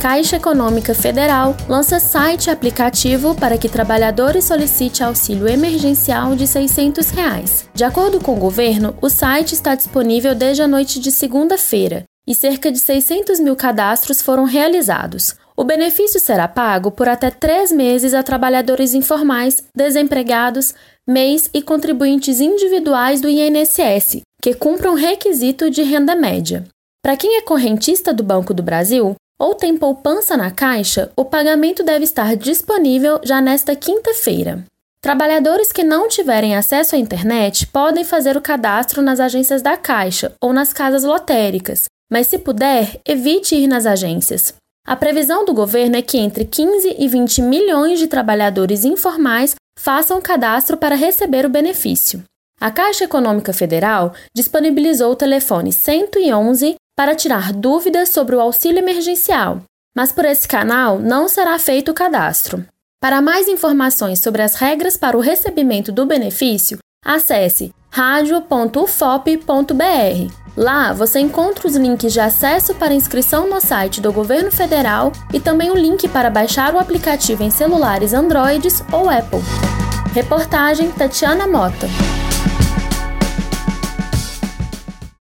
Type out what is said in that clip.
Caixa Econômica Federal lança site aplicativo para que trabalhadores solicitem auxílio emergencial de 600 reais. De acordo com o governo, o site está disponível desde a noite de segunda-feira e cerca de 600 mil cadastros foram realizados. O benefício será pago por até três meses a trabalhadores informais, desempregados, MEIs e contribuintes individuais do INSS, que cumpram requisito de renda média. Para quem é correntista do Banco do Brasil ou tem poupança na Caixa, o pagamento deve estar disponível já nesta quinta-feira. Trabalhadores que não tiverem acesso à internet podem fazer o cadastro nas agências da Caixa ou nas casas lotéricas, mas se puder, evite ir nas agências. A previsão do governo é que entre 15 e 20 milhões de trabalhadores informais façam cadastro para receber o benefício. A Caixa Econômica Federal disponibilizou o telefone 111 para tirar dúvidas sobre o auxílio emergencial, mas por esse canal não será feito o cadastro. Para mais informações sobre as regras para o recebimento do benefício, acesse radio.ufop.br. Lá você encontra os links de acesso para inscrição no site do governo federal e também o link para baixar o aplicativo em celulares Androids ou Apple. Reportagem Tatiana Mota.